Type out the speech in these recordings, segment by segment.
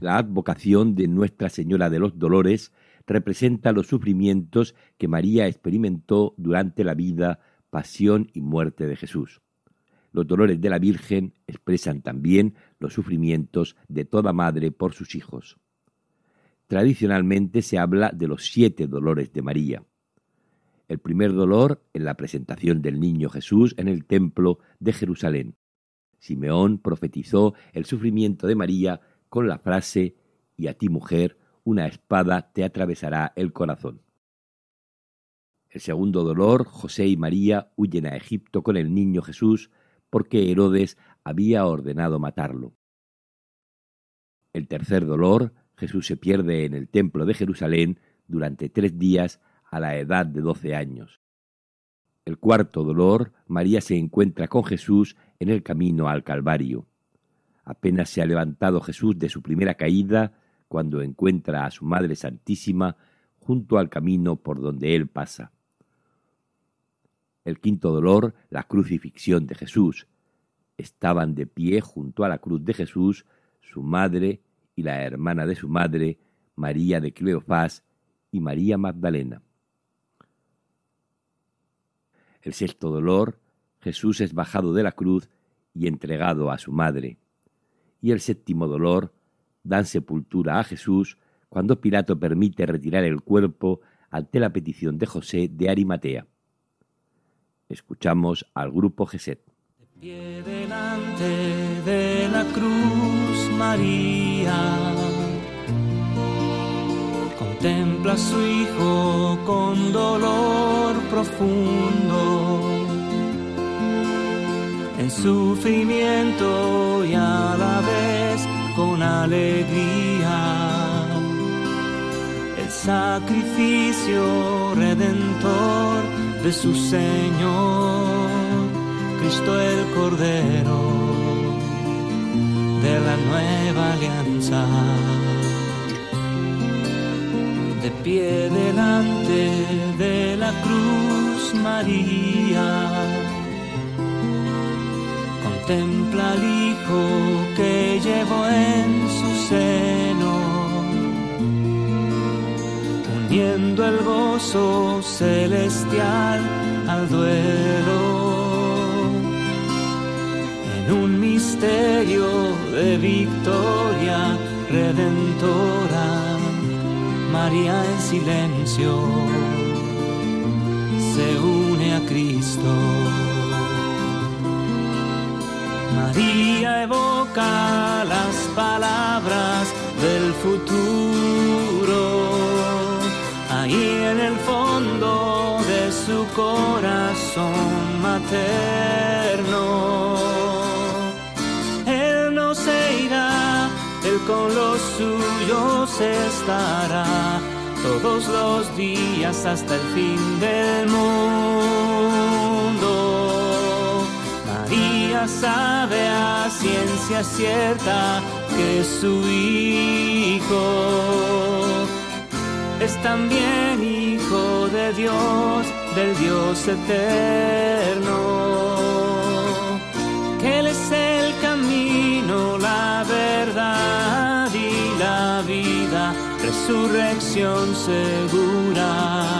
La advocación de Nuestra Señora de los Dolores representa los sufrimientos que María experimentó durante la vida, pasión y muerte de Jesús. Los dolores de la Virgen expresan también los sufrimientos de toda madre por sus hijos. Tradicionalmente se habla de los siete dolores de María. El primer dolor en la presentación del niño Jesús en el templo de Jerusalén. Simeón profetizó el sufrimiento de María con la frase Y a ti mujer, una espada te atravesará el corazón. El segundo dolor, José y María huyen a Egipto con el niño Jesús porque Herodes había ordenado matarlo. El tercer dolor, Jesús se pierde en el templo de Jerusalén durante tres días a la edad de doce años. El cuarto dolor, María se encuentra con Jesús en el camino al Calvario. Apenas se ha levantado Jesús de su primera caída cuando encuentra a su Madre Santísima junto al camino por donde él pasa. El quinto dolor, la crucifixión de Jesús. Estaban de pie junto a la cruz de Jesús su madre y la hermana de su madre, María de Cleofás y María Magdalena. El sexto dolor, Jesús es bajado de la cruz y entregado a su madre y el séptimo dolor dan sepultura a Jesús cuando Pilato permite retirar el cuerpo ante la petición de José de Arimatea. Escuchamos al grupo Geset. Pie delante de la cruz, María contempla a su hijo con dolor profundo en sufrimiento y alegría. El sacrificio redentor de su Señor, Cristo el Cordero de la nueva alianza. De pie delante de la cruz María contempla al Hijo que llevó en su seno, uniendo el gozo celestial al duelo. En un misterio de victoria redentora, María en silencio se une a Cristo. María evoca las palabras del futuro. Ahí en el fondo de su corazón materno. Él no se irá, él con los suyos estará todos los días hasta el fin del mundo sabe a ciencia cierta que su hijo es también hijo de Dios, del Dios eterno. Que Él es el camino, la verdad y la vida, resurrección segura,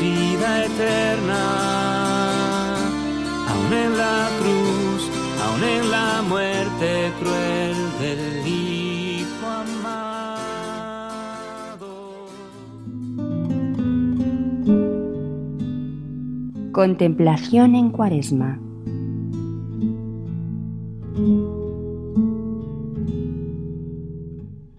vida eterna en la cruz, aún en la muerte cruel del Hijo amado. Contemplación en Cuaresma